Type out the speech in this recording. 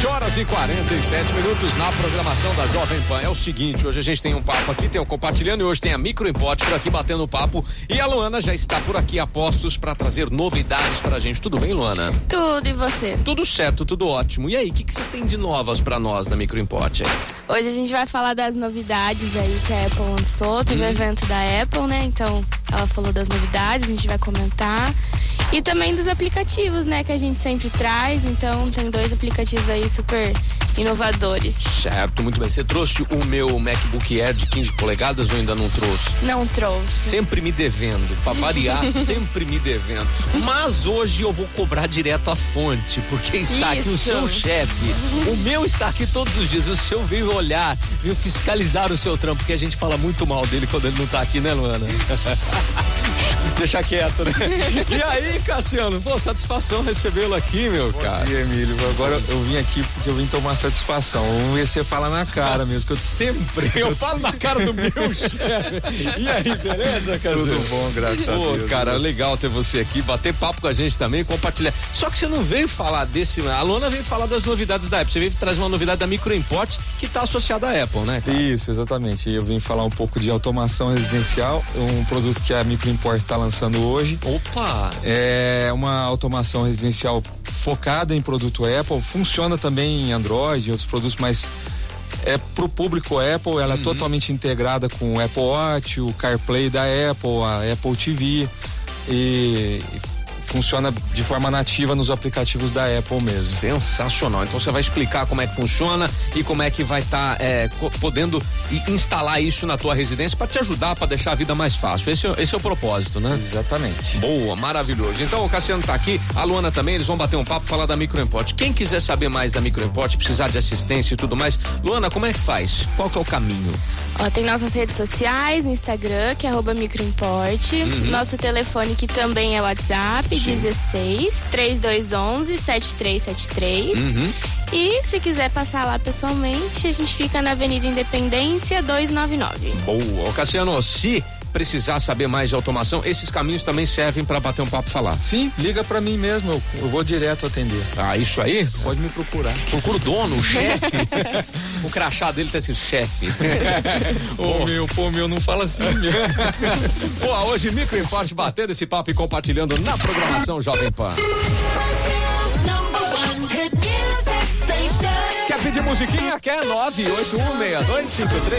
7 horas e 47 minutos na programação da Jovem Pan. É o seguinte, hoje a gente tem um papo aqui, tem um compartilhando e hoje tem a Micro Import por aqui batendo papo e a Luana já está por aqui a postos para trazer novidades pra gente. Tudo bem, Luana? Tudo e você? Tudo certo, tudo ótimo. E aí, o que, que você tem de novas para nós da Micro Import? Hoje a gente vai falar das novidades aí que a Apple lançou. Teve o Hum. evento da Apple, né? Então ela falou das novidades, a gente vai comentar. E também dos aplicativos, né? Que a gente sempre traz. Então tem dois aplicativos aí super inovadores. Certo, muito bem. Você trouxe o meu MacBook Air de 15 polegadas ou ainda não trouxe? Não trouxe. Sempre me devendo, pra variar, sempre me devendo. Mas hoje eu vou cobrar direto a fonte, porque está aqui o Isso. seu chefe. O meu está aqui todos os dias. O seu veio olhar, veio fiscalizar o seu trampo, porque a gente fala muito mal dele quando ele não tá aqui, né, Luana? Deixa quieto, né? E aí, Cassiano? Pô, satisfação recebê-lo aqui, meu cara. Bom dia, Emílio. Agora eu vim aqui porque eu vim tomar satisfação. Vamos ver se você fala na cara mesmo. Que eu Sempre. Eu falo na cara do meu chefe. E aí, beleza, Cassiano? Tudo bom, graças a Pô, Deus. cara, legal ter você aqui, bater papo com a gente também, compartilhar. Só que você não veio falar desse. A Lona veio falar das novidades da Apple. Você veio trazer uma novidade da Micro Import que tá associada à Apple, né? cara? Isso, exatamente. Eu vim falar um pouco de automação residencial, um produto que a Microimport está lançando hoje. Opa! É uma automação residencial focada em produto Apple, funciona também em Android e outros produtos, mas é pro público Apple, ela é totalmente integrada com o Apple Watch, o CarPlay da Apple, a Apple TV e funciona de forma nativa nos aplicativos da Apple mesmo. Sensacional. Então você vai explicar como é que funciona e como é que vai estar podendo i- instalar isso na tua residência para te ajudar, para deixar a vida mais fácil. Esse, é- esse é o propósito, né? Exatamente. Boa, maravilhoso. Então o Cassiano tá aqui, a Luana também, eles vão bater um papo, falar da Microimport. Quem quiser saber mais da Microimport, precisar de assistência e tudo mais, Luana, como é que faz? Qual que é o caminho? Ó, tem nossas redes sociais, Instagram, que é arroba microimport. Uhum. Nosso telefone, que também é WhatsApp, 16 3211 7373. Uhum. E se quiser passar lá pessoalmente, a gente fica na Avenida Independência 299. Boa. Cassiano, se precisar saber mais de automação, esses caminhos também servem para bater um papo e falar. Sim, liga pra mim mesmo, eu, eu vou direto atender. Ah, isso aí? Pode me procurar. Procura o dono, o chefe. o crachá dele tá assim, chefe. Ô meu, pô, meu, não fala assim, meu. Pô, hoje Microimport batendo esse papo e compartilhando na programação Jovem Pan. Quer pedir musiquinha? Quer 9816253